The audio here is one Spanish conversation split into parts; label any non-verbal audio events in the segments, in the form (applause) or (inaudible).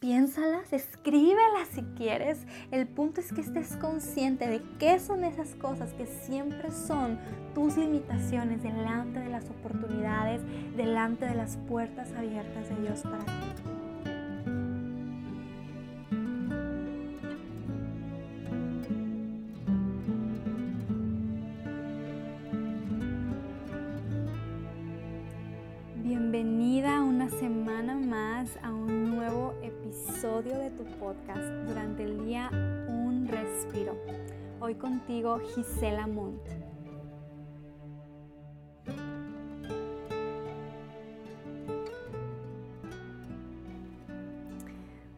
piénsalas, escríbelas si quieres. El punto es que estés consciente de qué son esas cosas que siempre son tus limitaciones delante de las oportunidades, delante de las puertas abiertas de Dios para ti. Gisela Montt.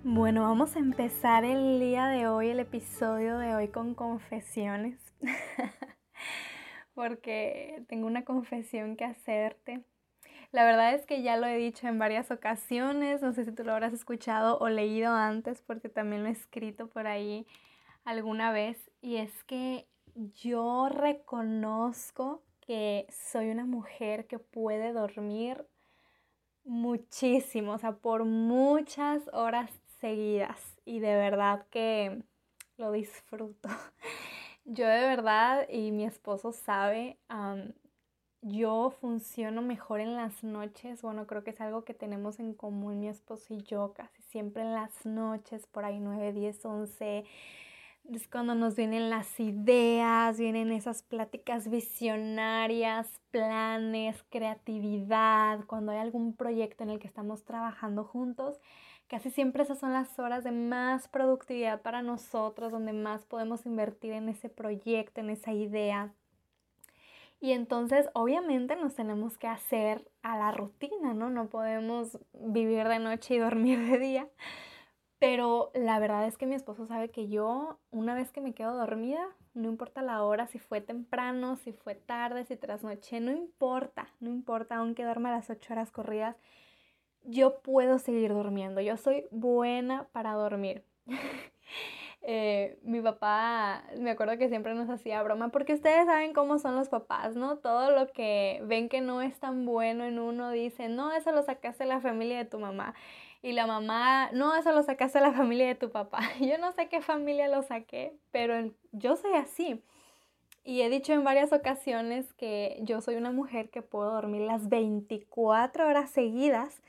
Bueno, vamos a empezar el día de hoy, el episodio de hoy con confesiones. (laughs) Porque tengo una confesión que hacerte la verdad es que ya lo he dicho en varias ocasiones, no sé si tú lo habrás escuchado o leído antes porque también lo he escrito por ahí alguna vez y es que yo reconozco que soy una mujer que puede dormir muchísimo, o sea, por muchas horas seguidas y de verdad que lo disfruto. (laughs) Yo de verdad y mi esposo sabe, yo funciono mejor en las noches. Bueno, creo que es algo que tenemos en común mi esposo y yo, casi siempre en las noches, por ahí 9, 10, 11. Es cuando nos vienen las ideas, vienen esas pláticas visionarias, planes, creatividad, cuando hay algún proyecto en el que estamos trabajando juntos. Casi siempre esas son las horas de más productividad para nosotros, donde más podemos invertir en ese proyecto, en esa idea. Y entonces obviamente nos tenemos que hacer a la rutina, ¿no? No podemos vivir de noche y dormir de día. Pero la verdad es que mi esposo sabe que yo, una vez que me quedo dormida, no importa la hora, si fue temprano, si fue tarde, si trasnoché, no importa, no importa, aunque duerma las ocho horas corridas, yo puedo seguir durmiendo. Yo soy buena para dormir. (laughs) Eh, mi papá, me acuerdo que siempre nos hacía broma, porque ustedes saben cómo son los papás, ¿no? Todo lo que ven que no es tan bueno en uno, dicen, no, eso lo sacaste de la familia de tu mamá. Y la mamá, no, eso lo sacaste de la familia de tu papá. (laughs) Yo no sé qué familia lo saqué, pero yo soy así. Y he dicho en varias ocasiones que yo soy una mujer que puedo dormir las 24 horas seguidas.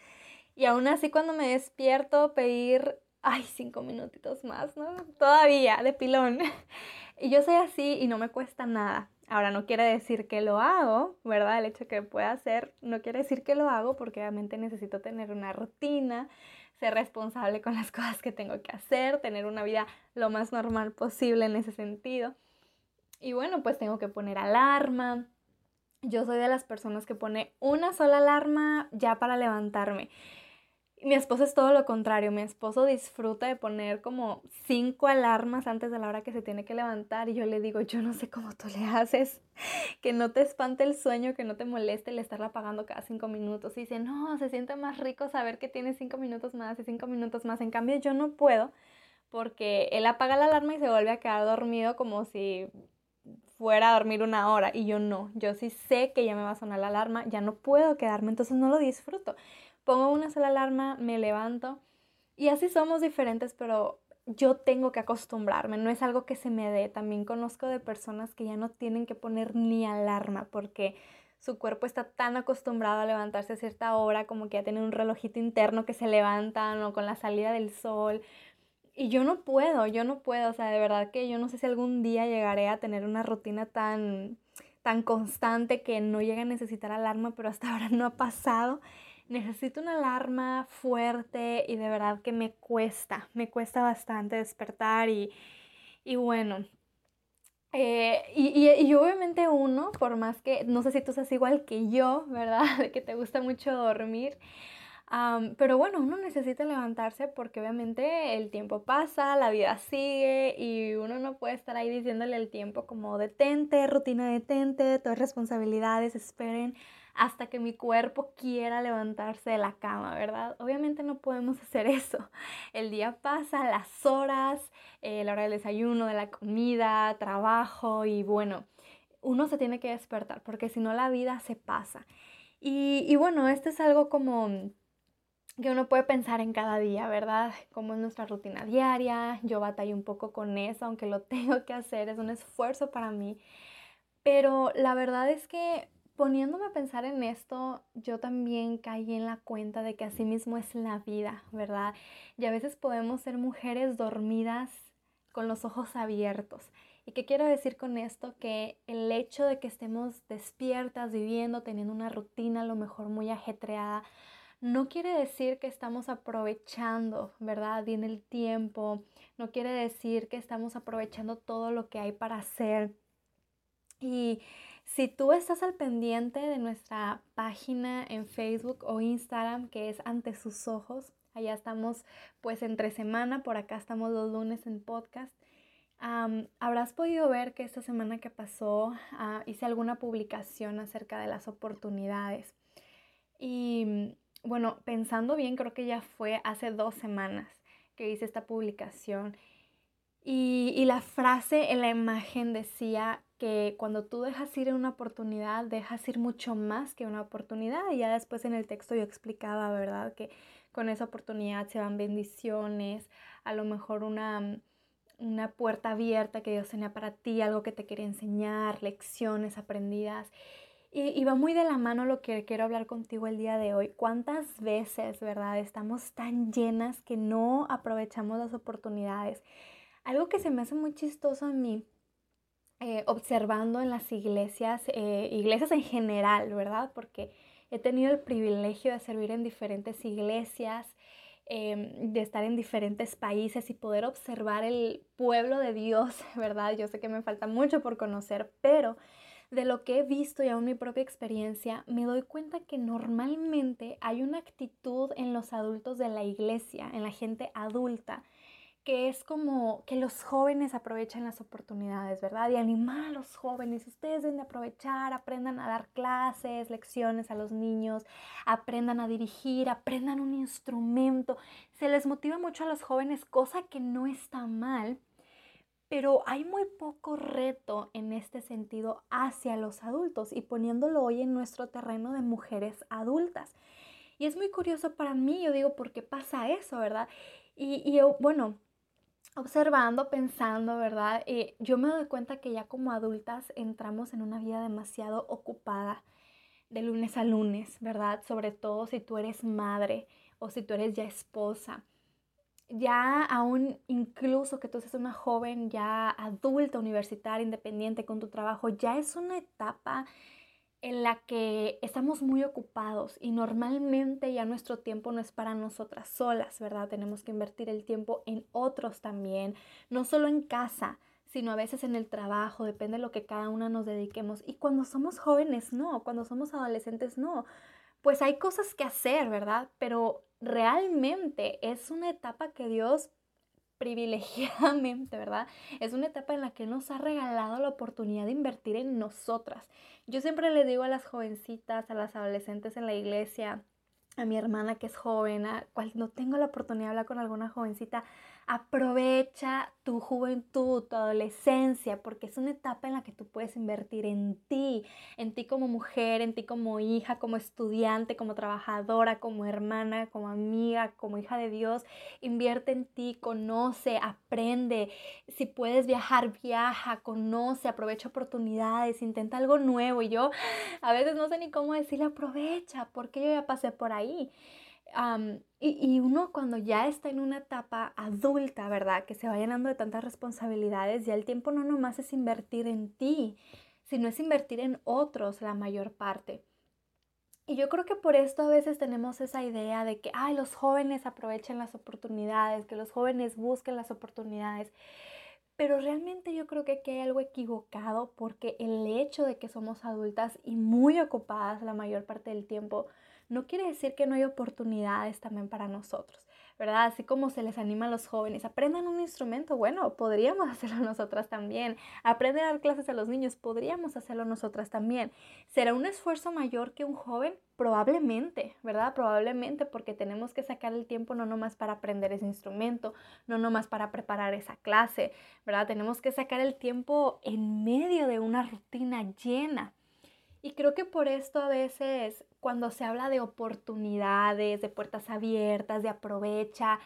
Y aún así cuando me despierto pedir ay, cinco minutitos más, ¿no? Todavía, de pilón. (laughs) Y yo soy así y no me cuesta nada. Ahora, no quiere decir que lo hago, ¿verdad? El hecho que pueda hacer no quiere decir que lo hago porque obviamente necesito tener una rutina, ser responsable con las (laughs) cosas que tengo que hacer, tener una vida lo más normal posible en ese sentido. Y bueno, pues tengo que poner alarma. Yo soy de las personas que pone una sola alarma ya para levantarme. Mi esposo es todo lo contrario, mi esposo disfruta de poner como cinco alarmas antes de la hora que se tiene que levantar y yo le digo, yo no sé cómo tú le haces, que no te espante el sueño, que no te moleste el estarla apagando cada cinco minutos. Y dice, no, se siente más rico saber que tiene cinco minutos más y cinco minutos más. En cambio, yo no puedo porque él apaga la alarma y se vuelve a quedar dormido como si fuera a dormir una hora y yo no, yo sí sé que ya me va a sonar la alarma, ya no puedo quedarme, entonces no lo disfruto pongo una sola alarma, me levanto y así somos diferentes, pero yo tengo que acostumbrarme, no es algo que se me dé. También conozco de personas que ya no tienen que poner ni alarma porque su cuerpo está tan acostumbrado a levantarse a cierta hora como que ya tiene un relojito interno que se levantan o con la salida del sol. Y yo no puedo, yo no puedo, o sea, de verdad que yo no sé si algún día llegaré a tener una rutina tan tan constante que no llegue a necesitar alarma, pero hasta ahora no ha pasado necesito una alarma fuerte y de verdad que me cuesta, me cuesta bastante despertar y, bueno. Eh, y, obviamente uno, por más que, no sé si tú seas igual que yo, ¿verdad? De (laughs) que te gusta mucho dormir. pero bueno, uno necesita levantarse porque obviamente el tiempo pasa, la vida sigue y uno no puede estar ahí diciéndole el tiempo como detente, rutina detente, todas responsabilidades, esperen hasta que mi cuerpo quiera levantarse de la cama, ¿verdad? Obviamente no podemos hacer eso. (laughs) El día pasa, las horas, eh, la hora del desayuno, de la comida, trabajo y bueno, uno se tiene que despertar porque si no la vida se pasa. Y, y bueno, esto es algo como que uno puede pensar en cada día, ¿verdad? Cómo es nuestra rutina diaria. Yo batallo un poco con eso, aunque lo (laughs) tengo que hacer, es un esfuerzo para mí. Pero la verdad es que poniéndome a pensar en esto, yo también caí en la cuenta de que así mismo es la vida, ¿verdad? Y a veces podemos ser mujeres dormidas con los ojos abiertos. ¿Y qué quiero decir con esto? Que el hecho de que estemos despiertas, viviendo, teniendo una rutina a lo mejor muy ajetreada, no quiere decir que estamos aprovechando, ¿verdad? Bien el tiempo, no quiere decir que estamos aprovechando todo lo que hay para hacer. Y si tú estás al pendiente de nuestra página en Facebook o Instagram, que es Ante sus ojos, allá estamos pues entre semana, por acá estamos los lunes en podcast. habrás podido ver que esta semana que pasó ah, hice alguna publicación acerca de las oportunidades. Y bueno, pensando bien, creo que ya fue hace dos semanas que hice esta publicación. Y, y, la frase en la imagen decía que cuando tú dejas ir una oportunidad, dejas ir mucho más que una oportunidad. Y ya después en el texto yo explicaba, ¿verdad? Que con esa oportunidad se van bendiciones, a lo mejor una, una puerta abierta que Dios tenía para ti, algo que te quería enseñar, lecciones aprendidas. Y, va muy de la mano lo que quiero hablar contigo el día de hoy. ¿Cuántas veces, verdad, estamos tan llenas que no aprovechamos las oportunidades? Algo que se me hace muy chistoso a mí, eh, observando en las iglesias, eh, iglesias en general, ¿verdad? Porque he tenido el privilegio de servir en diferentes iglesias, em, de estar en diferentes países y poder observar el pueblo de Dios, (laughs) ¿verdad? Yo sé que me falta mucho por conocer, pero de lo que he visto y aún mi propia experiencia, me doy cuenta que normalmente hay una actitud en los adultos de la iglesia, en la gente adulta, que es como que los jóvenes aprovechan las oportunidades, ¿verdad? Y animar a los jóvenes, ustedes deben de aprovechar, aprendan a dar clases, lecciones a los niños, aprendan a dirigir, aprendan un instrumento. Se les motiva mucho a los jóvenes, cosa que no está mal, pero hay muy poco reto en este sentido hacia los adultos y poniéndolo hoy en nuestro terreno de mujeres adultas. Y es muy curioso para mí, yo digo, ¿por qué pasa eso, verdad? Y, yo, bueno, observando, pensando, ¿verdad? Eh, yo me doy cuenta que ya como adultas entramos en una vida demasiado ocupada de lunes a lunes, ¿verdad? Sobre todo si tú eres madre o si tú eres ya esposa ya aún incluso que tú seas una joven ya adulta, universitaria, independiente con tu trabajo, ya es una etapa en la que estamos muy ocupados y normalmente ya nuestro tiempo no es para nosotras solas, ¿verdad? Tenemos que invertir el tiempo en otros también, no solo en casa, sino a veces en el trabajo, depende de lo que cada una nos dediquemos. Y cuando somos jóvenes, no, cuando somos adolescentes, no. Pues hay cosas que hacer, ¿verdad? Pero realmente es una etapa que Dios privilegiadamente, ¿verdad? Es una etapa en la que nos ha regalado la oportunidad de invertir en nosotras. Yo siempre le digo a las jovencitas, a las adolescentes en la iglesia, a mi hermana que es joven, a cuando tengo la oportunidad de hablar con alguna jovencita, Aprovecha tu juventud, tu adolescencia, porque es una etapa en la que tú puedes invertir en ti, en ti como mujer, en ti como hija, como estudiante, como trabajadora, como hermana, como amiga, como hija de Dios. Invierte en ti, conoce, aprende. Si puedes viajar, viaja, conoce, aprovecha oportunidades, intenta algo nuevo. Y yo a veces no sé ni cómo decirle aprovecha, porque yo ya pasé por ahí y, uno cuando ya está en una etapa adulta, ¿verdad? Que se va llenando de tantas responsabilidades, ya el tiempo no nomás es invertir en ti, sino es invertir en otros la mayor parte. Y yo creo que por esto a veces tenemos esa idea de que, ay, los jóvenes aprovechen las oportunidades, que los jóvenes busquen las oportunidades. Pero realmente yo creo que aquí hay algo equivocado porque el hecho de que somos adultas y muy ocupadas la mayor parte del tiempo, no quiere decir que no hay oportunidades también para nosotros, ¿verdad? Así como se les anima a los jóvenes, aprendan un instrumento, bueno, podríamos (laughs) hacerlo nosotras también. Aprender a dar clases a los niños, podríamos hacerlo nosotras también. ¿Será un esfuerzo mayor que un joven? Probablemente, ¿verdad? Probablemente porque tenemos que sacar el tiempo no nomás para aprender ese instrumento, no nomás para preparar esa clase, ¿verdad? Tenemos que sacar el tiempo en medio de una rutina llena. Y creo que por esto a veces cuando se habla de oportunidades, de puertas abiertas, de aprovecha,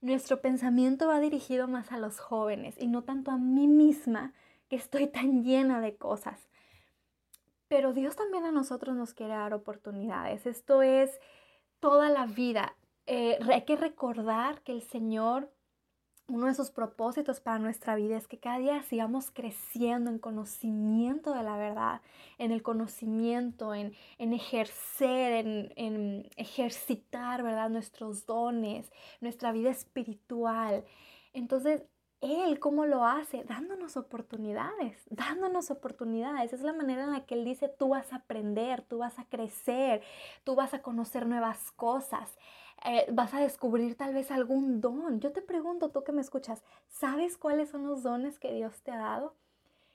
nuestro pensamiento va dirigido más a los jóvenes y no tanto a mí misma, que estoy tan llena de cosas. Pero Dios también a nosotros nos quiere dar oportunidades. Esto es toda la vida. Eh, hay que recordar que el Señor uno de sus propósitos para nuestra vida es que cada día sigamos creciendo en conocimiento de la verdad, en el conocimiento, en, ejercer, en, en, ejercitar, ¿verdad? Nuestros dones, nuestra vida espiritual. Entonces, Él, ¿cómo lo hace? Dándonos oportunidades, dándonos oportunidades. Es la manera en la que Él dice, tú vas a aprender, tú vas a crecer, tú vas a conocer nuevas cosas. Eh, vas a descubrir tal vez algún don. Yo te pregunto, tú que me escuchas, ¿sabes cuáles son los dones que Dios te ha dado?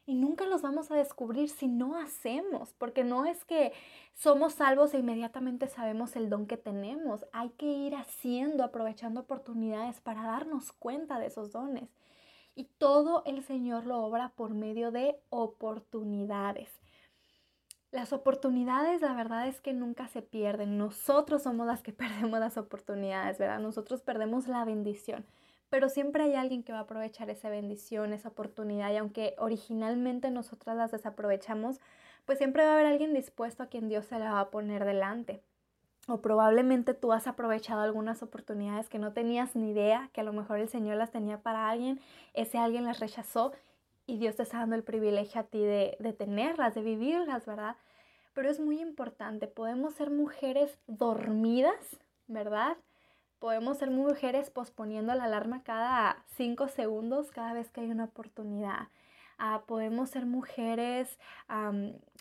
Y nunca los vamos a descubrir si no hacemos, porque no es que somos salvos e inmediatamente sabemos el don que tenemos. Hay que ir haciendo, aprovechando oportunidades para darnos cuenta de esos dones. Y todo el Señor lo obra por medio de oportunidades. Las oportunidades, la verdad es que nunca se pierden. Nosotros somos las que (laughs) perdemos las oportunidades, ¿verdad? Nosotros perdemos la bendición. Pero siempre hay alguien que va a aprovechar esa bendición, esa oportunidad. Y aunque originalmente nosotras las desaprovechamos, pues siempre va a haber alguien dispuesto a quien Dios se la va a poner delante. O probablemente tú has aprovechado algunas oportunidades que no tenías ni idea, que a lo mejor el Señor las tenía para alguien, ese alguien las rechazó y Dios te está dando el privilegio a ti de, de tenerlas, de vivirlas, ¿verdad? Pero es muy importante, podemos ser mujeres dormidas, ¿verdad? Podemos ser mujeres posponiendo la alarma cada cinco segundos cada vez que hay una oportunidad. Ah, podemos ser mujeres,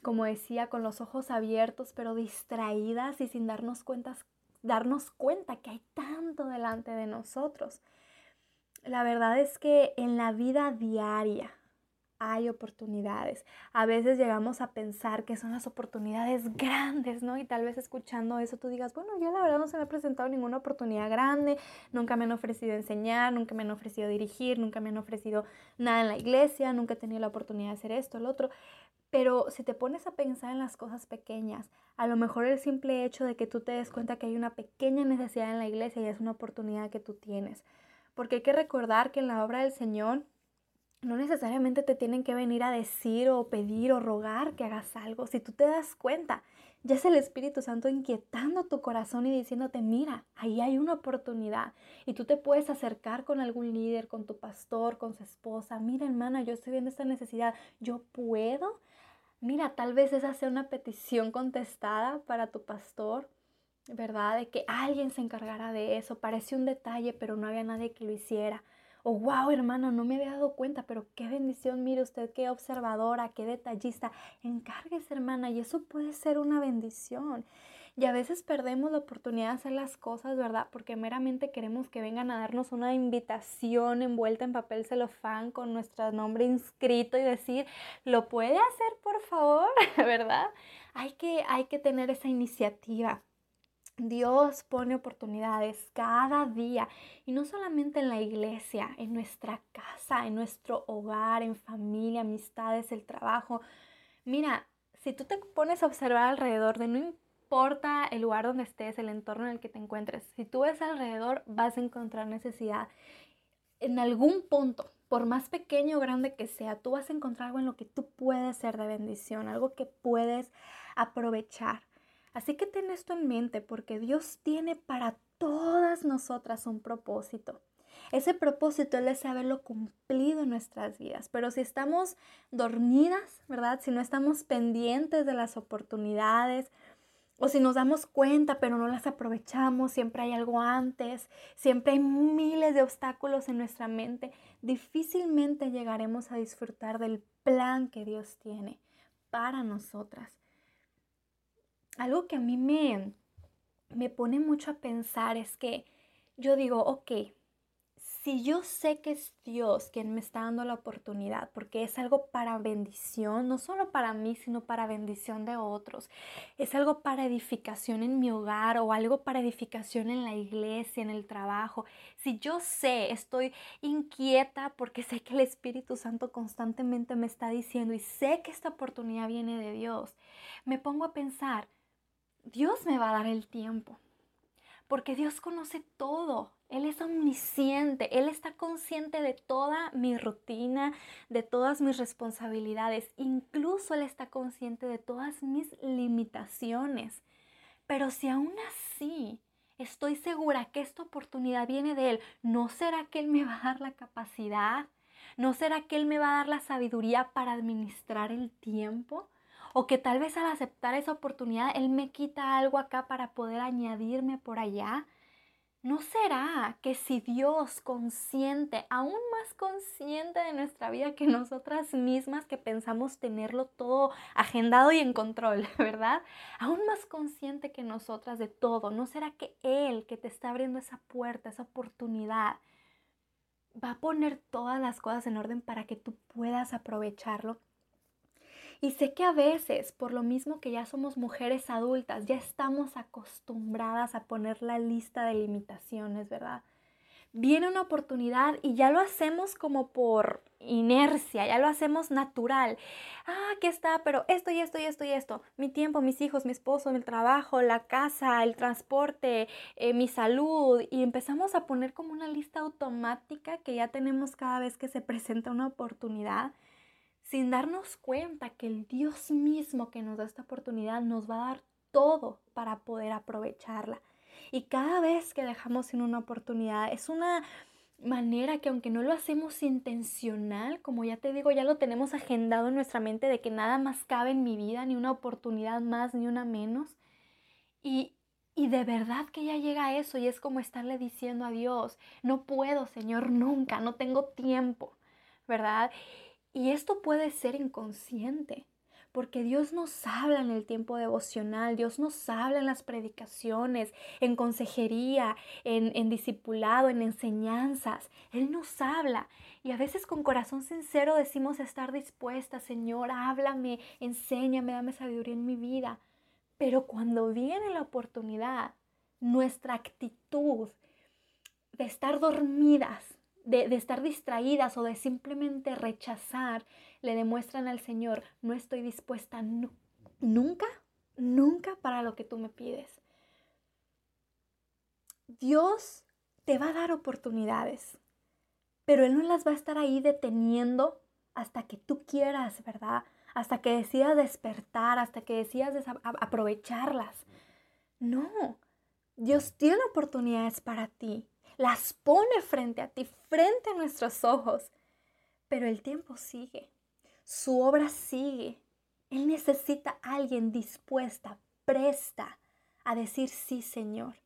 como decía, con los ojos abiertos, pero distraídas y sin darnos, cuentas, darnos cuenta que hay tanto delante de nosotros. La verdad es que en la vida diaria, hay oportunidades. A veces llegamos a pensar que son las oportunidades grandes, ¿no? Y tal vez escuchando eso tú digas, bueno, yo la verdad no se me ha presentado ninguna oportunidad grande, nunca me han ofrecido enseñar, nunca me han ofrecido dirigir, nunca me han ofrecido nada en la iglesia, nunca he tenido la oportunidad de hacer esto, el otro. Pero si te pones a pensar en las cosas pequeñas, a lo mejor el simple hecho de que tú te des cuenta que hay una pequeña necesidad en la iglesia y es una oportunidad que tú tienes. Porque hay que recordar que en la obra del Señor no necesariamente te tienen que venir a decir o pedir o rogar que hagas algo. Si tú te das cuenta, ya es el Espíritu Santo inquietando tu corazón y diciéndote, mira, ahí hay una oportunidad. Y tú te puedes acercar con algún líder, con tu pastor, con su esposa. Mira, hermana, yo estoy viendo esta necesidad. Yo puedo. Mira, tal vez esa sea una petición contestada para tu pastor, ¿verdad? De que alguien se encargara de eso. Parece un detalle, pero no había nadie que lo hiciera. O wow, hermano, no me había dado cuenta, pero qué bendición, mire usted, qué observadora, qué detallista. Encárguese, hermana, y eso puede ser una bendición. Y a veces perdemos la oportunidad de hacer las cosas, ¿verdad? Porque meramente queremos que vengan a darnos una invitación envuelta en papel celofán con nuestro nombre inscrito y decir, ¿lo puede hacer, por favor? (laughs) ¿Verdad? Hay que, hay que tener esa iniciativa. Dios pone oportunidades cada día y no solamente en la iglesia, en nuestra casa, en nuestro hogar, en familia, amistades, el trabajo. Mira, si tú te pones a observar alrededor de no importa el lugar donde estés, el entorno en el que te encuentres, si tú ves alrededor vas a encontrar necesidad. En algún punto, por más pequeño o grande que sea, tú vas a encontrar algo en lo que tú puedes ser de bendición, algo que puedes aprovechar. Así que ten esto en mente porque Dios tiene para todas nosotras un propósito. Ese propósito Él es haberlo cumplido en nuestras vidas. Pero si estamos dormidas, ¿verdad? Si no estamos pendientes de las oportunidades, o si nos damos cuenta pero no las aprovechamos, siempre hay algo antes, siempre hay miles de obstáculos en nuestra mente, difícilmente llegaremos a disfrutar del plan que Dios tiene para nosotras algo que a mí me, me pone mucho a pensar es que yo digo, ok, si yo sé que es Dios quien me está dando la oportunidad, porque es algo para bendición, no solo para mí, sino para bendición de otros, es algo para edificación en mi hogar o algo para edificación en la iglesia, en el trabajo, si yo sé, estoy inquieta porque sé que el Espíritu Santo constantemente me está diciendo y sé que esta oportunidad viene de Dios, me pongo a pensar, Dios me va a dar el tiempo porque Dios conoce todo. Él es omnisciente, Él está consciente de toda mi rutina, de todas mis responsabilidades, incluso Él está consciente de todas mis limitaciones. Pero si aún así estoy segura que esta oportunidad viene de Él, ¿no será que Él me va a dar la capacidad? ¿No será que Él me va a dar la sabiduría para administrar el tiempo? O que tal vez al aceptar esa oportunidad Él me quita algo acá para poder añadirme por allá. ¿No será que si Dios consciente, aún más consciente de nuestra vida que nosotras mismas que pensamos tenerlo todo agendado y en control, (laughs) ¿verdad? Aún más consciente que nosotras de todo, ¿no será que Él que te está abriendo esa puerta, esa oportunidad, va a poner todas las cosas en orden para que tú puedas aprovecharlo? Y sé que a veces, por lo mismo que ya somos mujeres adultas, ya estamos acostumbradas a poner la lista de limitaciones, ¿verdad? Viene una oportunidad y ya lo hacemos como por inercia, ya lo hacemos natural. Ah, aquí está, pero esto y esto y esto y esto. Mi tiempo, mis hijos, mi esposo, mi trabajo, la casa, el transporte, eh, mi salud. Y empezamos a poner como una lista automática que ya tenemos cada vez que se presenta una oportunidad sin darnos cuenta que el Dios mismo que nos da esta oportunidad nos va a dar todo para poder aprovecharla. Y cada vez que dejamos en una oportunidad es una manera que aunque no lo hacemos intencional, como ya te digo, ya lo tenemos agendado en nuestra mente de que nada más cabe en mi vida, ni una oportunidad más, ni una menos. Y, y de verdad que ya llega eso y es como estarle diciendo a Dios, no puedo, Señor, nunca, no tengo tiempo, ¿verdad? Y esto puede ser inconsciente, porque Dios nos habla en el tiempo devocional, Dios nos habla en las predicaciones, en consejería, en, en discipulado, en enseñanzas. Él nos habla y a veces con corazón sincero decimos estar dispuesta, Señor, háblame, enséñame, dame sabiduría en mi vida. Pero cuando viene la oportunidad, nuestra actitud de estar dormidas, de, estar distraídas o de simplemente rechazar, le demuestran al Señor, no estoy dispuesta nunca, nunca para lo que tú me pides. Dios te va a dar oportunidades, pero Él no las va a estar ahí deteniendo hasta que tú quieras, ¿verdad? Hasta que decidas despertar, hasta que decidas aprovecharlas. No, Dios tiene oportunidades para ti las pone frente a ti, frente a nuestros ojos. Pero el tiempo sigue, su obra sigue. Él necesita a alguien dispuesta, presta a decir sí, Señor.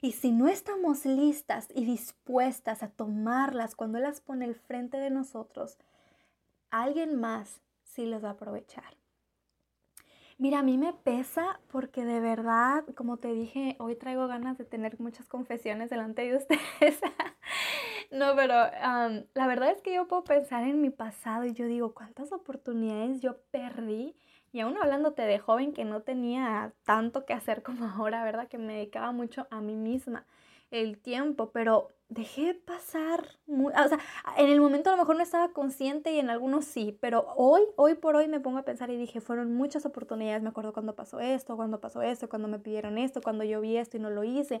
Y si no estamos listas y dispuestas a tomarlas cuando Él las pone al frente de nosotros, alguien más sí los va a aprovechar. Mira, a mí me pesa porque de verdad, como te dije, hoy traigo ganas de tener muchas confesiones delante de ustedes. (laughs) no, pero la verdad es que yo puedo pensar en mi pasado y yo digo, ¿cuántas oportunidades yo perdí? Y aún hablándote de joven que no tenía tanto que hacer como (laughs) ahora, ¿verdad? Que me dedicaba mucho a mí misma el tiempo, pero dejé pasar, o sea, en el momento a lo mejor no estaba consciente y en algunos sí, pero hoy, hoy por hoy me pongo a pensar y dije, fueron muchas oportunidades, me acuerdo cuando pasó esto, cuando pasó esto, cuando me pidieron esto, cuando yo vi esto y no lo hice.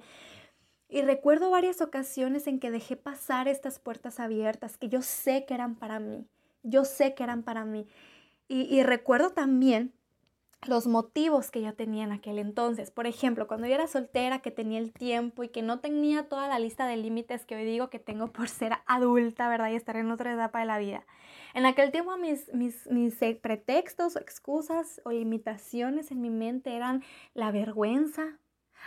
Y recuerdo varias ocasiones en que dejé pasar estas puertas abiertas que yo sé que eran para mí, yo sé que eran para mí. Y, y recuerdo también los motivos que yo tenía en aquel entonces. Por ejemplo, cuando yo era soltera, que tenía el tiempo y que no tenía toda la lista de límites que hoy digo que tengo por ser adulta, ¿verdad? Y estar en otra etapa de la vida. En aquel tiempo mis, mis, mis eh, pretextos, excusas o limitaciones en mi mente eran la vergüenza.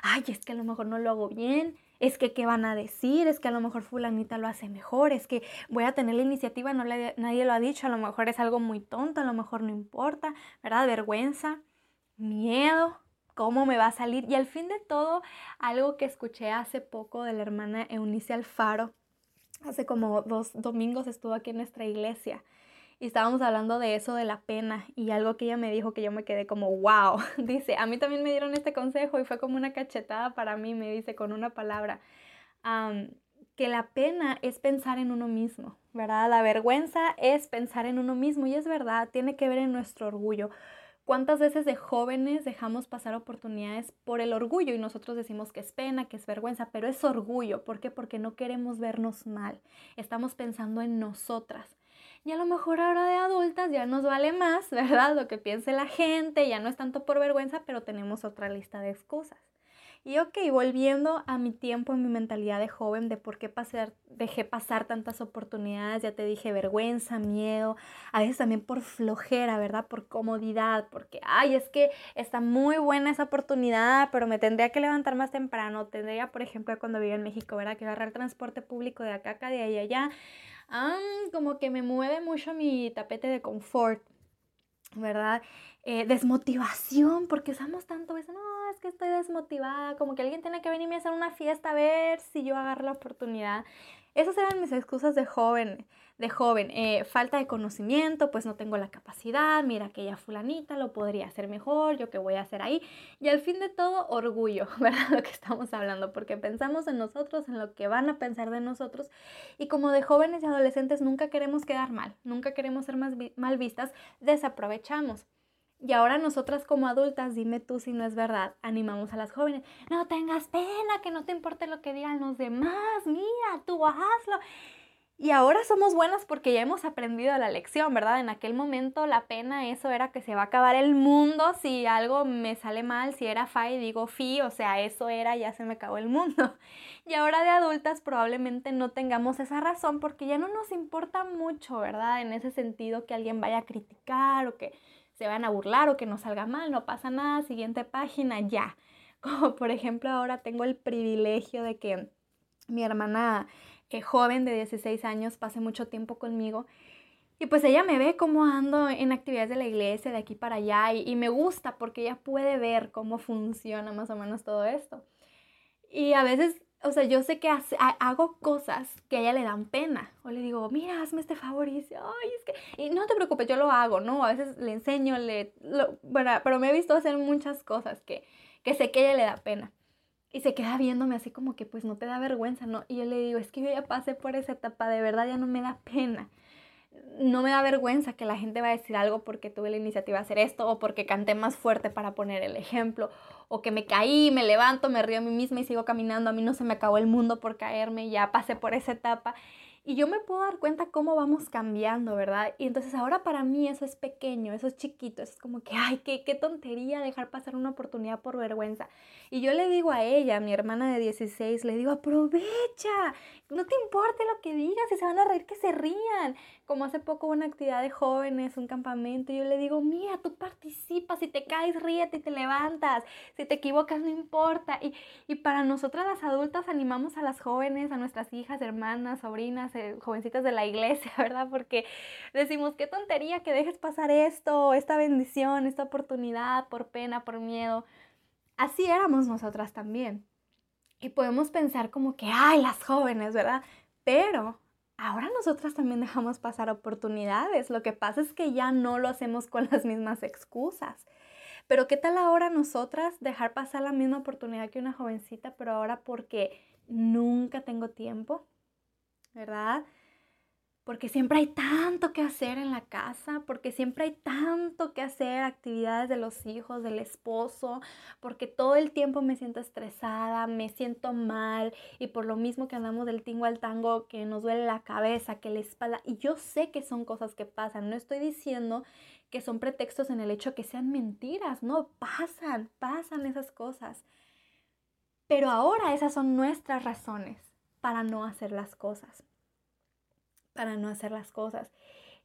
Ay, es que a lo mejor no lo hago bien. Es que qué van a decir, es que a lo mejor fulanita lo hace mejor, es que voy a tener la iniciativa, no nadie lo ha dicho, a lo mejor es algo muy tonto, a lo mejor no importa, ¿verdad? Vergüenza miedo, cómo me va a salir. Y al fin de todo, algo que escuché hace poco de la hermana Eunice Alfaro, hace como dos domingos estuvo aquí en nuestra iglesia y estábamos hablando de eso, de la pena, y algo que ella me dijo que yo me quedé como, wow, (laughs) dice, a mí también me dieron este consejo y fue como una cachetada para mí, me dice con una palabra, que la pena es pensar en uno mismo, ¿verdad? La vergüenza es pensar en uno mismo y es verdad, tiene que ver en nuestro orgullo. ¿Cuántas veces de jóvenes dejamos pasar oportunidades por el orgullo y nosotros decimos que es pena, que es vergüenza, pero es orgullo? ¿Por qué? Porque no queremos vernos mal. Estamos pensando en nosotras. Y a lo mejor ahora de adultas ya nos vale más, (laughs) ¿verdad? Lo que piense la gente, ya no es tanto por vergüenza, pero tenemos otra lista de excusas. Y ok, volviendo a mi tiempo, en mi mentalidad de joven, de por qué pasar, dejé pasar tantas oportunidades, ya te dije, vergüenza, miedo, a veces también por flojera, ¿verdad? Por comodidad, porque, ay, es que está muy buena esa oportunidad, pero me tendría que levantar más temprano, tendría, por ejemplo, cuando vivía en México, ¿verdad? Que agarrar transporte público de acá, acá, de allá, allá. Ah, como que me mueve mucho mi tapete de confort, ¿verdad? Eh, desmotivación, porque usamos tanto eso, no, es que estoy desmotivada, como que alguien tiene que venirme a hacer una fiesta a ver si yo agarro la oportunidad. Esas eran mis excusas de joven, de joven. Eh, falta de conocimiento, pues no tengo la capacidad, mira aquella fulanita lo podría hacer mejor, yo qué voy a hacer ahí. Y al fin de todo, orgullo, (laughs) ¿verdad? Lo que estamos hablando, porque pensamos en nosotros, en lo que van a pensar de nosotros. Y como de jóvenes y adolescentes nunca queremos quedar mal, nunca queremos ser más mal vistas, desaprovechamos. Y ahora nosotras como adultas, dime tú si no es verdad, animamos a las jóvenes, no tengas pena, que no te importe lo que digan los demás, mira, tú hazlo. Y ahora somos buenas porque ya hemos aprendido la lección, ¿verdad? En aquel momento la pena, eso era que se va a acabar el mundo si algo me sale mal, si era fa y digo fi, o sea, eso era, ya se me acabó el mundo. (laughs) Y ahora de adultas probablemente no tengamos esa razón porque ya no nos importa mucho, ¿verdad? En ese sentido que alguien vaya a criticar o que se van a burlar o que no salga mal, no pasa nada, siguiente página, ya. (laughs) Como por ejemplo ahora tengo el privilegio de que mi hermana eh, joven de 16 años pase mucho tiempo conmigo y pues ella me ve cómo ando en actividades de la iglesia, de aquí para allá, y, y, me gusta porque ella puede ver cómo funciona más o menos todo esto. Y a veces o sea, yo sé que hago cosas que a ella le dan pena. O le digo, mira, hazme este favor. Y dice, ay, es que. Y no te preocupes, yo lo hago, ¿no? A veces le enseño, le. bueno, pero me he visto hacer muchas cosas que, que sé que a ella le da pena. Y se queda viéndome así como que, pues no te da vergüenza, ¿no? Y yo le digo, es que yo ya pasé por esa etapa, de verdad ya no me da pena no me da vergüenza que la gente va a decir algo porque tuve la iniciativa de hacer esto o porque canté más fuerte para poner el ejemplo o que me caí, me levanto, me río a mí misma y sigo caminando, a mí no se me acabó el mundo por caerme, ya pasé por esa etapa y yo me puedo dar cuenta cómo vamos cambiando, ¿verdad? Y entonces ahora para mí eso es pequeño, eso es chiquito, es como que, ay, qué, qué tontería dejar pasar una oportunidad por vergüenza. Y yo le digo a ella, mi hermana de 16, le digo, aprovecha, no te importe lo que digas, si se van a reír, que se rían. Como hace poco una actividad de jóvenes, un campamento, y yo le digo, mira, tú participas, si te caes, ríete y te levantas, si te equivocas, no importa. Y, y para nosotras las adultas animamos a las jóvenes, a nuestras hijas, hermanas, sobrinas, eh, jovencitas de la iglesia, (laughs) ¿verdad? Porque decimos, qué tontería que dejes pasar esto, esta bendición, esta oportunidad por pena, por miedo. Así éramos nosotras también. Y podemos pensar como que, ay, las jóvenes, ¿verdad? Pero ahora nosotras también dejamos pasar oportunidades. Lo que pasa es que ya no lo hacemos con las mismas excusas. Pero ¿qué tal ahora nosotras dejar pasar la misma oportunidad que una jovencita, pero ahora porque nunca tengo tiempo? ¿Verdad? Porque siempre hay tanto que hacer en la casa, porque siempre hay tanto que hacer, actividades de los hijos, del esposo, porque todo el tiempo me siento estresada, me siento mal y por lo mismo que andamos del tingo al tango, que nos duele la cabeza, que la espalda, y yo sé que son cosas que pasan, no estoy diciendo que son pretextos en el hecho que sean mentiras, no, pasan, pasan esas cosas. Pero ahora esas son nuestras razones para no hacer las cosas para no hacer las cosas.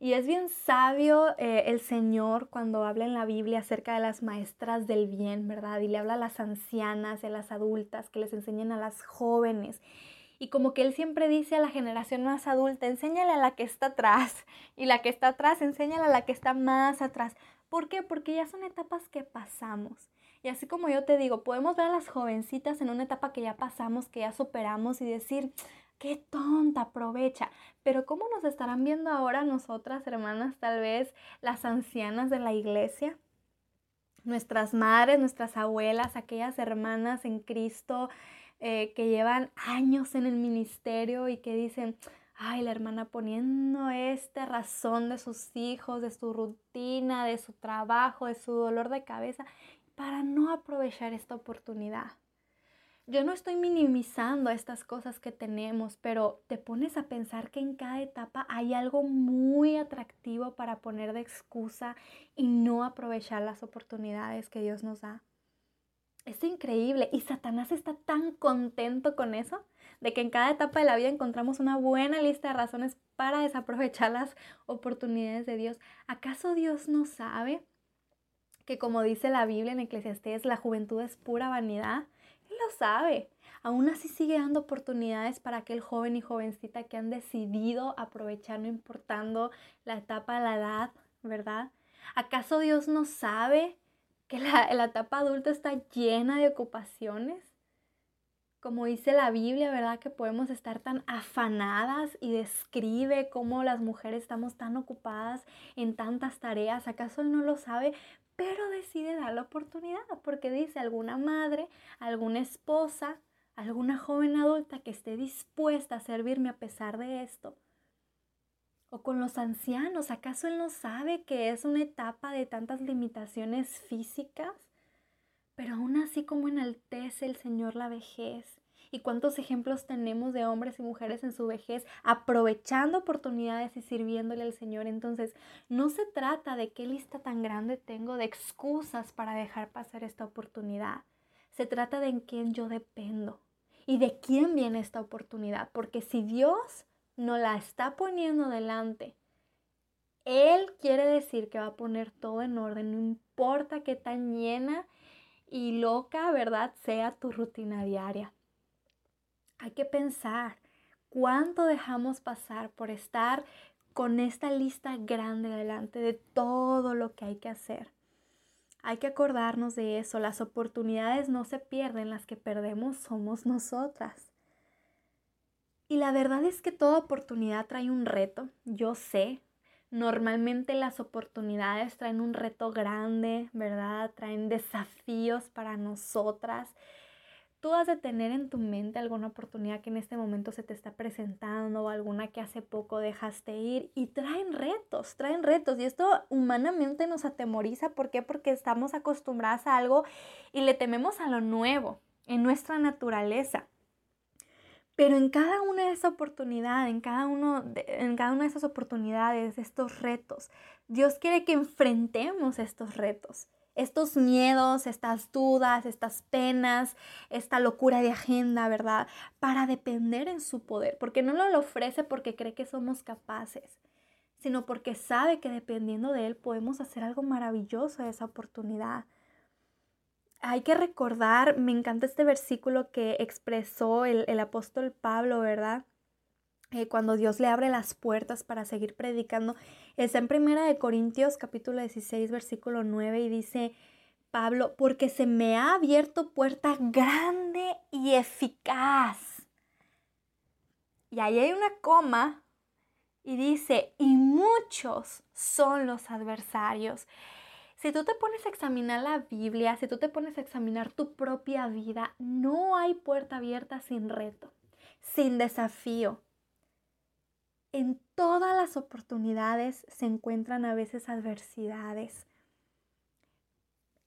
Y es bien sabio eh, el Señor cuando habla en la Biblia acerca de las maestras del bien, ¿verdad? Y le habla a las ancianas y a las adultas que les enseñen a las jóvenes. Y como que Él siempre dice a la generación más adulta, enséñale a la que está atrás. (laughs) Y la que está atrás, enséñale a la que está más atrás. ¿Por qué? Porque ya son etapas que pasamos. Y así como yo te digo, podemos ver a las jovencitas en una etapa que ya pasamos, que ya superamos y decir, qué tonta, aprovecha. Pero ¿cómo nos estarán viendo ahora nosotras, hermanas, tal vez las ancianas de la iglesia? Nuestras madres, nuestras abuelas, aquellas hermanas en Cristo eh, que llevan años en el ministerio y que dicen, ay, la hermana poniendo esta razón de sus hijos, de su rutina, de su trabajo, de su dolor de cabeza, para no aprovechar esta oportunidad yo no estoy minimizando estas cosas que tenemos, pero te pones a pensar que en cada etapa hay algo muy atractivo para poner de excusa y no aprovechar las oportunidades que Dios nos da. Es increíble y Satanás está tan contento con eso, de que en cada etapa de la vida encontramos una buena lista de razones para desaprovechar las oportunidades de Dios. ¿Acaso Dios no sabe que como dice la Biblia en Eclesiastés, la juventud es pura vanidad? Lo sabe. Aún así sigue dando oportunidades para aquel joven y jovencita que han decidido aprovechar no importando la etapa de la edad, ¿verdad? ¿Acaso Dios no sabe que la, la etapa adulta está llena de ocupaciones? Como dice la Biblia, ¿verdad? Que podemos estar tan afanadas y describe cómo las mujeres estamos tan ocupadas en tantas tareas. ¿Acaso Él no lo sabe? Pero decide dar la oportunidad porque dice alguna madre, alguna esposa, alguna joven adulta que esté dispuesta a servirme a pesar de esto. O con los ancianos, ¿acaso él no sabe que es una etapa de tantas limitaciones físicas? Pero aún así como enaltece el Señor la vejez y cuántos ejemplos tenemos de hombres y mujeres en su vejez aprovechando oportunidades y sirviéndole al Señor. Entonces, no se trata de qué lista tan grande tengo de excusas para dejar pasar esta oportunidad. Se trata de en quién yo dependo y de quién viene esta oportunidad. Porque si Dios no la está poniendo delante, Él quiere decir que va a poner todo en orden, no importa qué tan llena y loca, ¿verdad?, sea tu rutina diaria. Hay que pensar cuánto dejamos pasar por estar con esta lista grande delante de todo lo que hay que hacer. Hay que acordarnos de eso. Las oportunidades no se pierden, las que perdemos somos nosotras. Y la verdad es que toda oportunidad trae un reto. Yo sé, normalmente las oportunidades traen un reto grande, ¿verdad? Traen desafíos para nosotras tú has de tener en tu mente alguna oportunidad que en este momento se te está presentando o alguna que hace poco dejaste ir y traen retos, traen retos y esto humanamente nos atemoriza. ¿Por qué? Porque estamos acostumbradas a algo y le tememos a lo nuevo en nuestra naturaleza. Pero en cada una de esas oportunidades, en cada, uno de, en cada una de esas oportunidades, estos retos, Dios quiere que enfrentemos estos retos estos miedos, estas dudas, estas penas, esta locura de agenda, ¿verdad? Para depender en su poder, porque no lo ofrece porque cree que somos capaces, sino porque sabe que dependiendo de Él podemos hacer algo maravilloso de esa oportunidad. Hay que recordar, me encanta este versículo que expresó el, el apóstol Pablo, ¿verdad? Eh, cuando Dios le abre las puertas para seguir predicando. Está en Primera de Corintios capítulo 16 versículo 9 y dice Pablo, porque se me ha abierto puerta grande y eficaz. Y ahí hay una coma y dice, y muchos son los adversarios. Si tú te pones a examinar la Biblia, si tú te pones a examinar tu propia vida, no hay puerta abierta sin reto, sin desafío, en todas las oportunidades se encuentran a veces adversidades.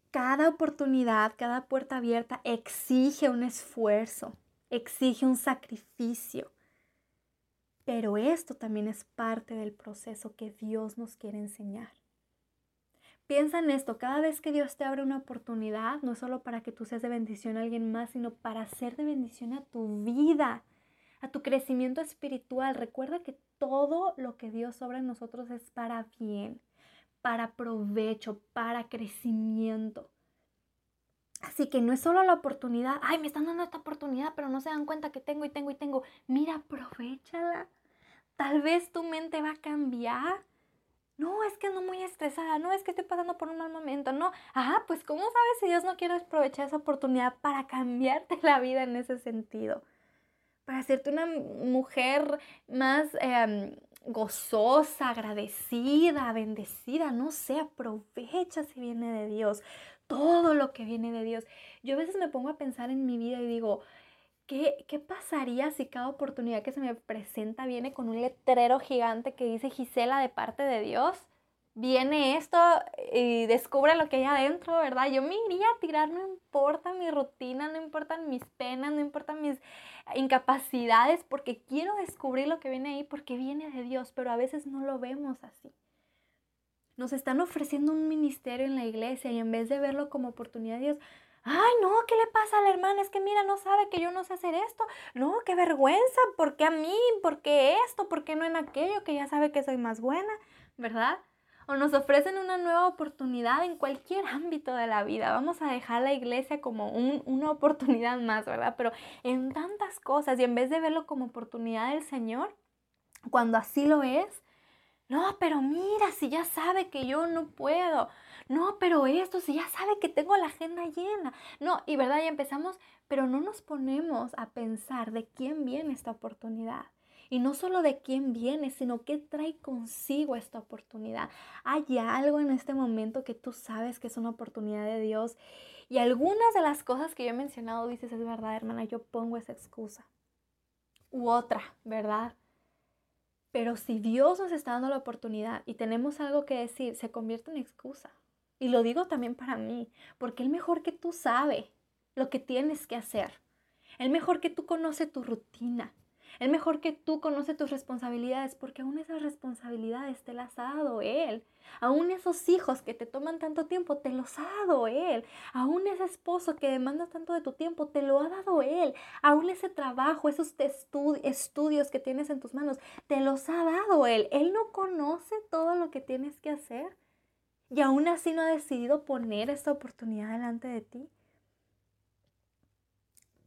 Cada oportunidad, cada puerta abierta exige un esfuerzo, exige un sacrificio. Pero esto también es parte del proceso que Dios nos quiere enseñar. Piensa en esto, cada vez que Dios te abre una oportunidad, no es solo para que tú seas de bendición a alguien más, sino para ser de bendición a tu vida a tu crecimiento espiritual. Recuerda que todo lo que Dios obra nosotros es para bien, para provecho, para crecimiento. Así que no es solo la oportunidad, ay, me están dando esta oportunidad, pero no se dan cuenta que tengo y tengo y tengo. Mira, aprovechala. Tal vez tu mente va a cambiar. No, es que ando muy estresada. No, es que estoy pasando por un mal momento. No, ah, pues ¿cómo sabes si Dios no quiere aprovechar esa oportunidad para cambiarte (laughs) la vida en ese sentido? Para hacerte una mujer más em, gozosa, agradecida, bendecida. No sé, aprovecha si viene de Dios. Todo lo que viene de Dios. Yo a veces me pongo a pensar en mi vida y digo, ¿Qué, ¿Qué, pasaría si cada oportunidad que se me presenta viene con un letrero gigante que dice Gisela de parte de Dios? Viene esto y descubre lo que hay adentro, ¿verdad? Yo me iría a tirar, no importa mi rutina, no importan mis penas, no importan mis incapacidades, porque quiero descubrir lo que viene ahí, porque viene de Dios, pero a veces no lo vemos así. Nos están ofreciendo un ministerio en la iglesia y en vez de verlo como oportunidad de Dios, Ay, no, ¿qué le pasa a la hermana? Es que mira, no sabe que yo no sé hacer esto. No, qué vergüenza. ¿Por qué a mí? ¿Por qué esto? ¿Por qué no en aquello? Que ya sabe que soy más buena, ¿verdad? O nos ofrecen una nueva oportunidad en cualquier ámbito de la vida. Vamos a dejar la iglesia como una oportunidad más, ¿verdad? Pero en tantas cosas y en vez de verlo como oportunidad del Señor, cuando así lo es, no, pero mira, si ya sabe que yo no puedo. No, pero esto, si ya sabe que tengo la agenda llena. No, y verdad, ya empezamos, pero no nos ponemos a pensar de quién viene esta oportunidad. Y no solo de quién viene, sino qué trae consigo esta oportunidad. Hay algo en este momento que tú sabes que es una oportunidad de Dios. Y algunas de las cosas que yo he mencionado dices, es verdad, hermana, yo pongo esa excusa. U otra, ¿verdad? Pero si Dios nos está dando la oportunidad y tenemos algo que decir, se convierte en excusa. Y lo digo también para mí, porque el mejor que tú sabe lo que tienes que hacer. El mejor que tú conoce tu rutina. El mejor que tú conoce tus responsabilidades, porque aún esas responsabilidades te las ha dado Él. Aún esos hijos que te toman tanto tiempo, te los ha dado Él. Aún ese esposo que demanda tanto de tu tiempo, te lo ha dado Él. Aún ese trabajo, esos estudios que tienes en tus manos, te los ha dado Él. Él no conoce todo lo que tienes que hacer. Y aún así no ha decidido poner esta oportunidad delante de ti.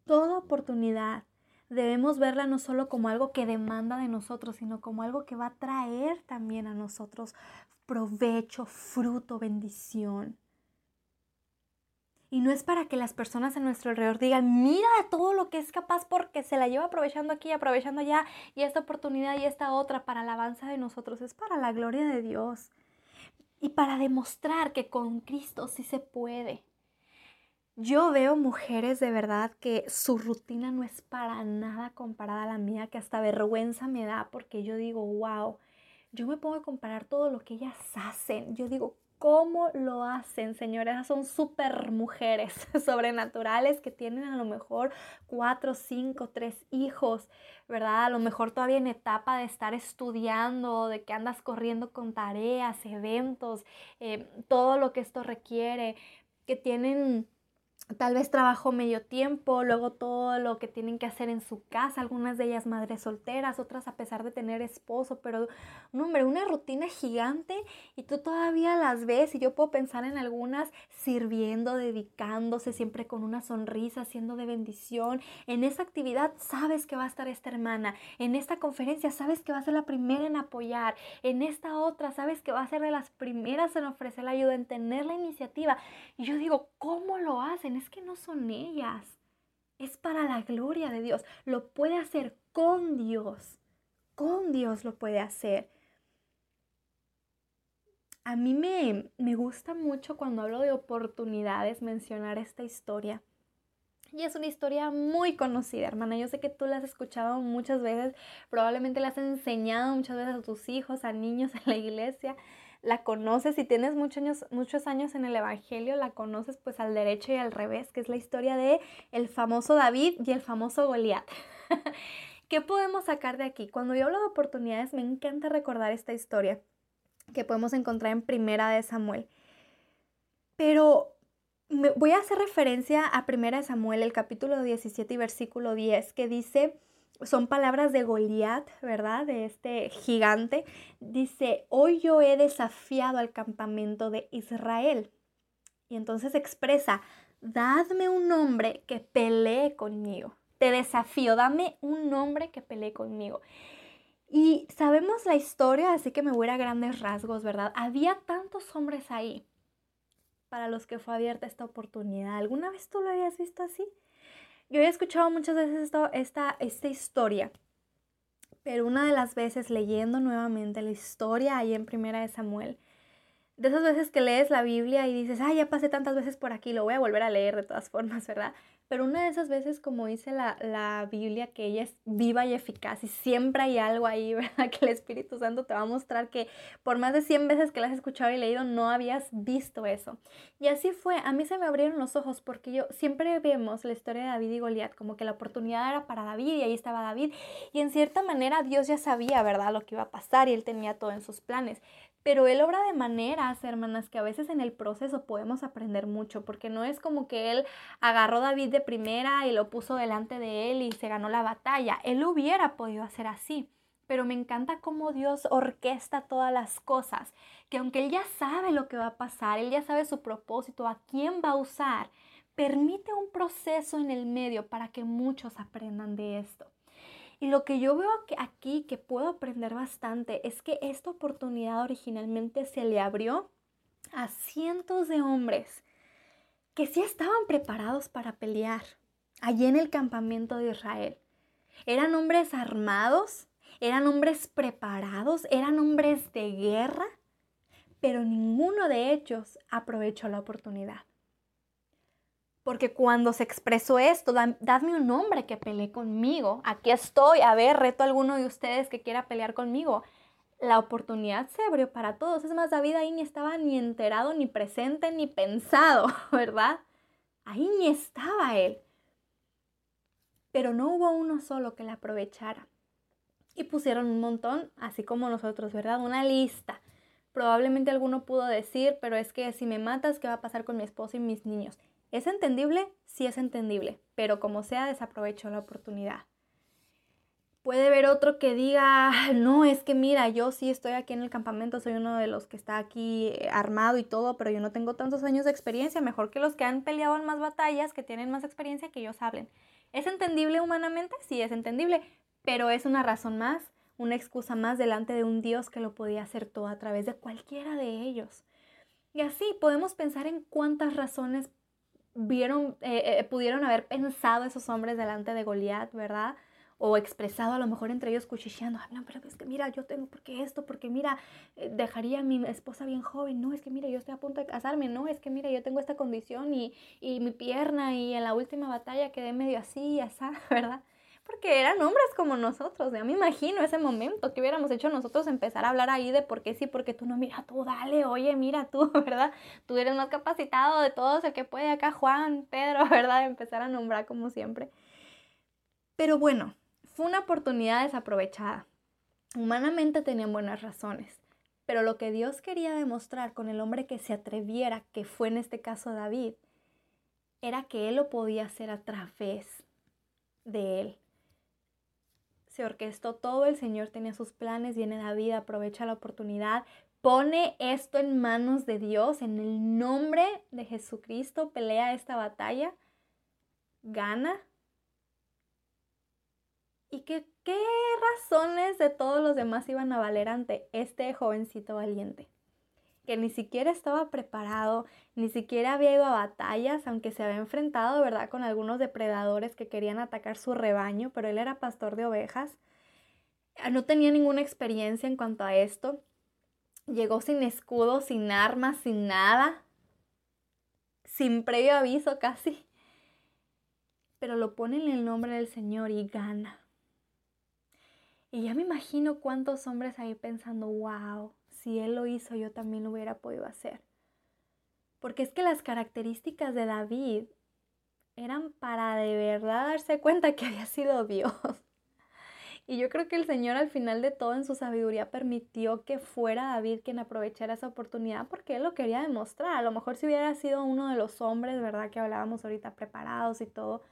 Toda oportunidad debemos verla no solo como algo que demanda de nosotros, sino como algo que va a traer también a nosotros provecho, fruto, bendición. Y no es para que las personas a nuestro alrededor digan, mira todo lo que es capaz porque se la lleva aprovechando aquí, aprovechando allá, y esta oportunidad y esta otra para la alabanza de nosotros, es para la gloria de Dios. Y para demostrar que con Cristo sí se puede. Yo veo mujeres de verdad que su rutina no es para nada comparada a la mía, que hasta vergüenza me da porque yo digo, wow, yo me pongo a comparar todo lo que ellas hacen. Yo digo, ¿cómo lo hacen, señores? Son súper mujeres (laughs) sobrenaturales que tienen a lo mejor cuatro, cinco, tres hijos, ¿verdad? A lo mejor todavía en etapa de estar estudiando, de que andas corriendo con tareas, eventos, eh, todo lo que esto requiere, que tienen tal vez trabajo medio tiempo, luego todo lo que tienen que hacer en su casa, algunas de ellas madres solteras, otras a pesar de tener esposo, pero un hombre, una rutina gigante y tú todavía las ves y yo puedo pensar en algunas sirviendo, dedicándose siempre con una sonrisa, siendo de bendición. En esa actividad sabes que va a estar esta hermana, en esta conferencia sabes que va a ser la primera en apoyar, en esta otra sabes que va a ser de las primeras en ofrecer la ayuda, en tener la iniciativa. Y yo digo, ¿cómo lo hacen? Es que no son ellas. Es para la gloria de Dios. Lo puede hacer con Dios. Con Dios lo puede hacer. A mí me, me gusta mucho cuando hablo de oportunidades mencionar esta historia. Y es una historia muy conocida, hermana. Yo sé que tú la has escuchado muchas veces, probablemente la has enseñado muchas veces a tus hijos, a niños en la iglesia la conoces, si tienes muchos años, muchos años en el Evangelio, la conoces pues al derecho y al revés, que es la historia de el famoso David y el famoso Goliat. (laughs) ¿Qué podemos sacar de aquí? Cuando yo hablo de oportunidades, me encanta recordar esta historia que podemos encontrar en Primera de Samuel. Pero voy a hacer referencia a Primera de Samuel, el capítulo 17 y versículo 10, que dice son palabras de Goliat, ¿verdad? De este gigante. Dice, hoy yo he desafiado al campamento de Israel. Y entonces expresa, dadme un hombre que pelee conmigo. Te desafío, dame un hombre que pelee conmigo. Y sabemos la historia, así que me voy a grandes rasgos, ¿verdad? Había tantos hombres ahí para los que fue abierta esta oportunidad. ¿Alguna vez tú lo habías visto así? Yo he escuchado muchas veces esto, esta, esta historia, pero una de las veces leyendo nuevamente la historia ahí en Primera de Samuel, de esas veces que lees la Biblia y dices, ah, ya pasé tantas veces por aquí, lo voy a volver a leer de todas formas, ¿verdad? Pero una de esas veces, como dice la, la, Biblia, que ella es viva y eficaz y siempre hay algo ahí, (laughs) ¿verdad? Que el Espíritu Santo te va a mostrar que por más de 100 veces que la has escuchado y leído, no habías visto eso. Y así fue, a mí se me abrieron los ojos porque yo siempre vemos la historia de David y Goliat como que la oportunidad era para David y ahí estaba David. Y en cierta manera Dios ya sabía, ¿verdad? Lo que iba a pasar y él tenía todo en sus planes. Pero él obra de maneras, hermanas, que a veces en el proceso podemos aprender mucho, porque no es como que él agarró a David de primera y lo puso delante de él y se ganó la batalla. Él hubiera podido hacer así. Pero me encanta cómo Dios orquesta todas las cosas, que aunque Él ya sabe lo que va a pasar, Él ya sabe su propósito, a quién va a usar, permite un proceso en el medio para que muchos aprendan de esto. Y lo que yo veo aquí que puedo aprender bastante es que esta oportunidad originalmente se le abrió a cientos de hombres que sí estaban preparados para pelear allí en el campamento de Israel. Eran hombres armados, eran hombres preparados, eran hombres de guerra, pero ninguno de ellos aprovechó la oportunidad. Porque cuando se expresó esto, dadme un hombre que pelee conmigo. Aquí estoy, a ver, reto a alguno de ustedes que quiera pelear conmigo. La oportunidad se abrió para todos. Es más, David ahí ni estaba ni enterado, ni presente, ni pensado, (laughs) ¿verdad? Ahí ni estaba él. Pero no hubo uno solo que la aprovechara. Y pusieron un montón, así como nosotros, ¿verdad? Una lista. Probablemente alguno pudo decir, pero es que si me matas, ¿qué va a pasar con mi esposo y mis niños? ¿Es entendible? Sí es entendible, pero como sea, desaprovecho la oportunidad. Puede haber otro que diga, no, es que mira, yo sí estoy aquí en el campamento, soy uno de los que está aquí eh, armado y todo, pero yo no tengo tantos años de experiencia, mejor que los que han peleado en más batallas, que tienen más experiencia, que ellos hablen. ¿Es entendible humanamente? Sí, es entendible, pero es una razón más, una excusa más delante de un Dios que lo podía hacer todo a través de cualquiera de ellos. Y así podemos pensar en cuántas razones vieron, eh, eh, pudieron haber pensado esos hombres delante de Goliat, ¿verdad? O expresado a lo mejor entre ellos cuchicheando, Ay, no, pero es que mira, yo tengo, ¿por qué esto? Porque mira, eh, dejaría a mi esposa bien joven, no, es que mira, yo estoy a punto de casarme, no, es que mira, yo tengo esta condición y, y mi pierna y en la última batalla quedé medio así y así, (laughs) ¿verdad? Porque eran hombres como nosotros. Ya me imagino ese momento que hubiéramos hecho nosotros empezar a hablar ahí de por qué sí, porque tú no, mira tú, dale, oye, mira tú, (laughs) ¿verdad? Tú eres más capacitado de todos, el que puede acá, Juan, Pedro, (laughs) ¿verdad? Empezar a nombrar como siempre. Pero bueno, fue una oportunidad desaprovechada. Humanamente tenían buenas razones, pero lo que Dios quería demostrar con el hombre que se atreviera, que fue en este caso David, era que él lo podía hacer a través de él se orquestó todo, el Señor tenía sus planes, viene David, aprovecha la oportunidad, pone esto en manos de Dios, en el nombre de Jesucristo, pelea esta batalla, gana. ¿Y qué, qué razones de todos los demás iban a valer ante este jovencito valiente? Que ni siquiera estaba preparado, ni siquiera había ido a batallas, aunque se había enfrentado, ¿verdad?, con algunos depredadores que querían atacar su rebaño, pero él era pastor de ovejas. Ah, no tenía ninguna experiencia en cuanto a esto. Llegó sin escudo, sin armas, sin nada, sin previo aviso casi. Pero lo pone en el nombre del Señor y gana. Y ya me imagino cuántos hombres ahí pensando, wow, si él lo hizo, yo también lo hubiera podido hacer. Porque es que las características de David eran para de verdad darse cuenta que había sido Dios. (laughs) Y yo creo que el Señor al final de todo en su sabiduría permitió que fuera David quien aprovechara esa oportunidad porque él lo quería demostrar. A lo mejor si hubiera sido uno de los hombres, ¿verdad? Que hablábamos ahorita preparados y todo,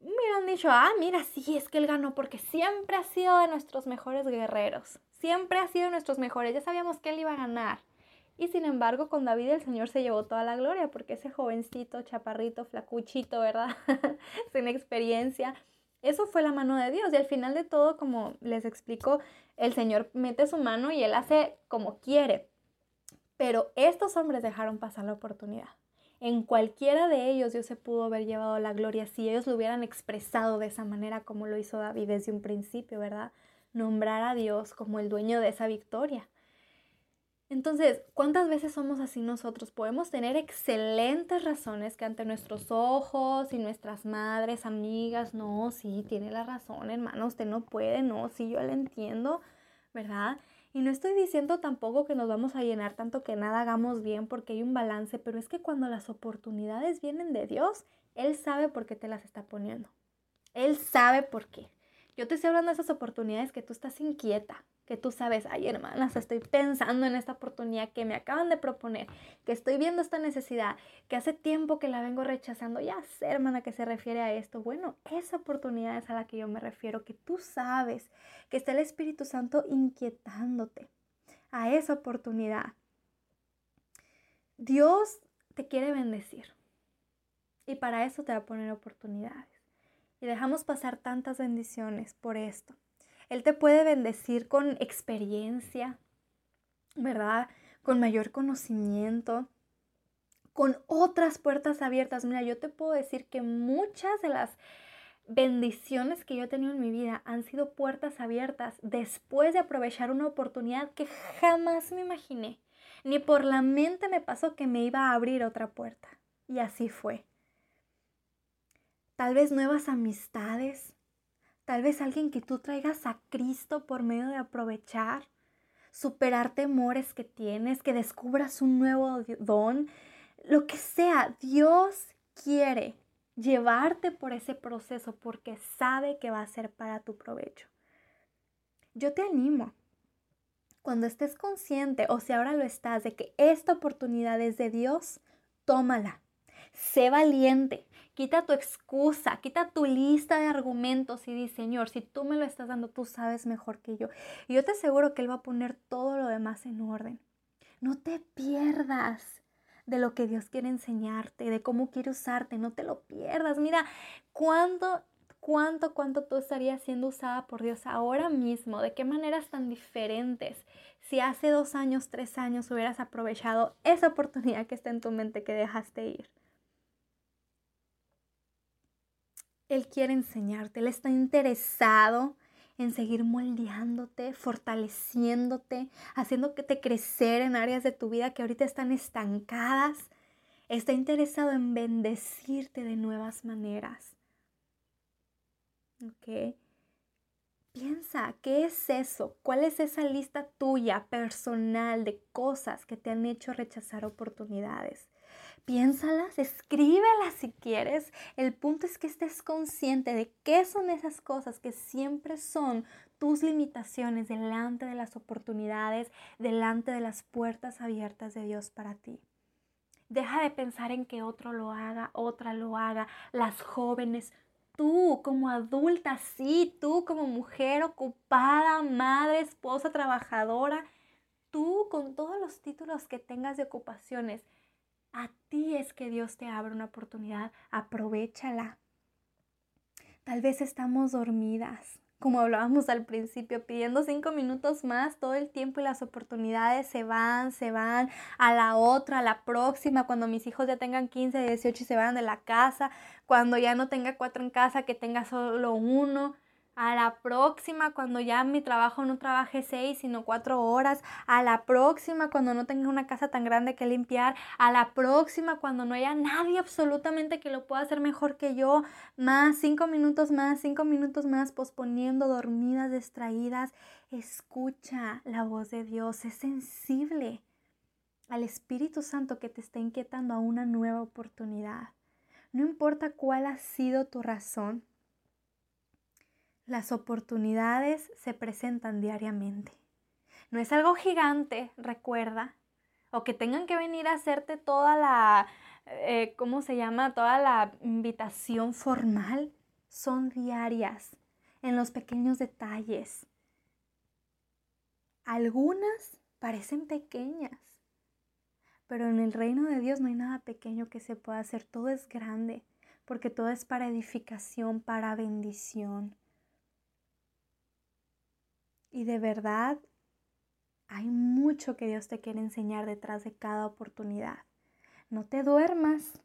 hubieran dicho, ah, mira, sí, es que él ganó porque siempre ha sido de nuestros mejores guerreros. Siempre ha sido nuestros mejores. Ya sabíamos que él iba a ganar. Y sin embargo, con David el Señor se llevó toda la gloria porque ese jovencito, chaparrito, flacuchito, ¿verdad? (laughs) sin experiencia. Eso fue la mano de Dios. Y al final de todo, como les explico, el Señor mete su mano y él hace como quiere. Pero estos hombres dejaron pasar la oportunidad. En cualquiera de ellos Dios se pudo haber llevado la gloria si ellos lo hubieran expresado de esa manera como lo hizo David desde un principio, ¿verdad? Nombrar a Dios como el dueño de esa victoria. Entonces, ¿cuántas veces somos así nosotros? Podemos tener excelentes razones que ante nuestros ojos y nuestras madres, amigas, no, sí, tiene la razón, hermano, usted no puede, no, sí, yo le entiendo, ¿verdad? Y no estoy diciendo tampoco que nos vamos a llenar tanto que nada hagamos bien porque hay un balance, pero es que cuando las oportunidades vienen de Dios, Él sabe por qué te las está poniendo. Él sabe por qué. Yo te estoy hablando de esas oportunidades que tú estás inquieta, que tú sabes, ay hermanas, estoy pensando en esta oportunidad que me acaban de proponer, que estoy viendo esta necesidad, que hace tiempo que la vengo rechazando, ya sé hermana que se refiere a esto. Bueno, esa oportunidad es a la que yo me refiero, que tú sabes que está el Espíritu Santo inquietándote a esa oportunidad. Dios te quiere bendecir y para eso te va a poner oportunidades. Y dejamos pasar tantas bendiciones por esto. Él te puede bendecir con experiencia, ¿verdad? Con mayor conocimiento, con otras puertas abiertas. Mira, yo te puedo decir que muchas de las bendiciones que yo he tenido en mi vida han sido puertas abiertas después de aprovechar una oportunidad que jamás me imaginé. Ni por la mente me pasó que me iba a abrir otra puerta. Y así fue. Tal vez nuevas amistades, Tal vez alguien que tú traigas a Cristo por medio de aprovechar, superar temores que tienes, que descubras un nuevo don, lo que sea, Dios quiere llevarte por ese proceso porque sabe que va a ser para tu provecho. Yo te animo, cuando estés consciente o si ahora lo estás de que esta oportunidad es de Dios, tómala. Sé valiente, Quita tu excusa, quita tu lista de argumentos y di, Señor, si tú me lo estás dando, tú sabes mejor que yo. Y yo te aseguro que Él va a poner todo lo demás en orden. No te pierdas de lo que Dios quiere enseñarte, de cómo quiere usarte, no te lo pierdas. Mira, cuánto, cuánto, cuánto tú estarías siendo usada por Dios ahora mismo, de qué maneras tan diferentes. Si hace dos años, tres años hubieras aprovechado esa oportunidad que está en tu mente que dejaste ir. Él quiere enseñarte, Él está interesado en seguir moldeándote, fortaleciéndote, haciéndote crecer en áreas de tu vida que ahorita están estancadas. Está interesado en bendecirte de nuevas maneras. ¿Ok? Piensa, ¿qué es eso? ¿Cuál es esa lista tuya personal de cosas que te han hecho rechazar oportunidades? Piénsalas, escríbelas si quieres. El punto es que estés consciente de qué son esas cosas que siempre son tus limitaciones delante de las oportunidades, delante de las puertas abiertas de Dios para ti. Deja de pensar en que otro lo haga, otra lo haga, las jóvenes, tú como adulta, sí, tú como mujer ocupada, madre, esposa, trabajadora, tú con todos los títulos que tengas de ocupaciones, a ti es que Dios te abre una oportunidad, aprovechala. Tal vez estamos dormidas, como hablábamos al principio, pidiendo cinco minutos más todo el tiempo y las oportunidades se van, se van a la otra, a la próxima, cuando mis hijos ya tengan 15, 18 y se van de la casa, cuando ya no tenga cuatro en casa, que tenga solo uno a la próxima cuando ya mi trabajo no trabaje seis sino cuatro horas, a la próxima cuando no tenga una casa tan grande que limpiar, a la próxima cuando no haya nadie absolutamente que lo pueda hacer mejor que yo, más cinco minutos más, cinco minutos más, posponiendo, dormidas, distraídas. Escucha la voz de Dios, es sensible al Espíritu Santo que te está inquietando a una nueva oportunidad. No importa cuál ha sido tu razón, las oportunidades se presentan diariamente. No es algo gigante, recuerda, o que tengan que venir a hacerte toda la, eh, ¿cómo se llama? Toda la invitación formal. Son diarias, en los pequeños detalles. Algunas parecen pequeñas, pero en el reino de Dios no hay nada pequeño que se pueda hacer. Todo es grande, porque todo es para edificación, para bendición. Y de verdad, hay mucho que Dios te quiere enseñar detrás de cada oportunidad. no te duermas.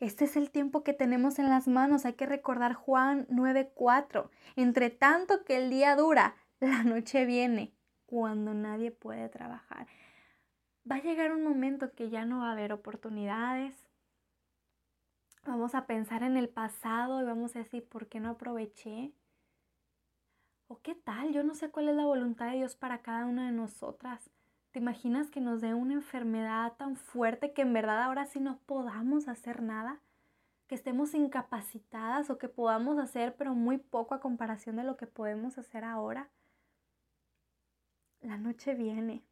Este es el tiempo que tenemos en las manos. Hay que recordar Juan 9:4. Entre tanto que el día dura, la noche viene cuando nadie puede trabajar. Va a llegar un momento que ya no va a haber oportunidades. Vamos a pensar en el pasado y vamos a decir, ¿por qué no aproveché? ¿O qué tal? Yo no sé cuál es la voluntad de Dios para cada una de nosotras. ¿Te imaginas que nos dé una enfermedad tan fuerte que en verdad ahora sí no podamos hacer nada? Que estemos incapacitadas o que podamos hacer pero muy poco a comparación de lo que podemos hacer ahora. La noche viene.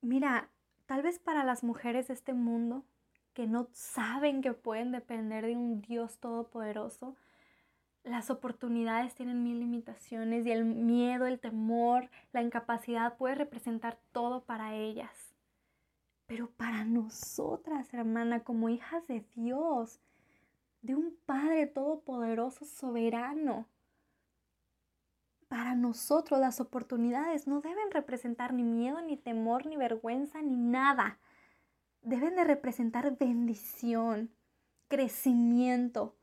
Mira, tal vez para las mujeres de este mundo que no saben que pueden depender de un Dios todopoderoso, las oportunidades tienen mil limitaciones y el miedo, el temor, la incapacidad puede representar todo para ellas. Pero para nosotras, hermana, como hijas de Dios, de un Padre todopoderoso, soberano, para nosotros las oportunidades no deben representar ni miedo, ni temor, ni vergüenza, ni nada. Deben de representar bendición, crecimiento,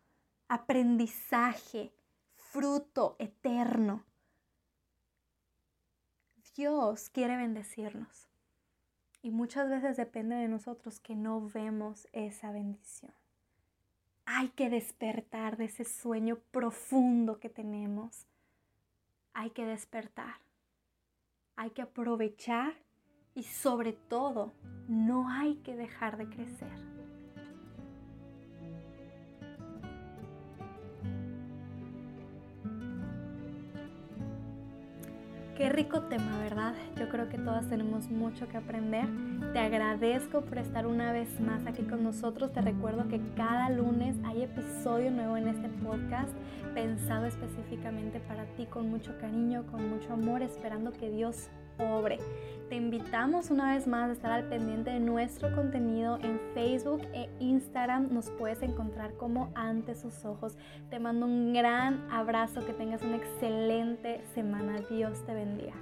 aprendizaje, fruto eterno. Dios quiere bendecirnos y muchas veces depende de nosotros que no vemos esa bendición. Hay que despertar de ese sueño profundo que tenemos. Hay que despertar. Hay que aprovechar y sobre todo no hay que dejar de crecer. Qué rico tema, ¿verdad? Yo creo que todas tenemos mucho que aprender. Te agradezco por estar una vez más aquí con nosotros. Te recuerdo que cada lunes hay episodio nuevo en este podcast pensado específicamente para ti con mucho cariño, con mucho amor, esperando que Dios obre. Te invitamos una vez más a estar al pendiente de nuestro contenido en Facebook e Instagram. Nos puedes encontrar como ante sus ojos. Te mando un gran abrazo, que tengas una excelente semana. Dios te bendiga.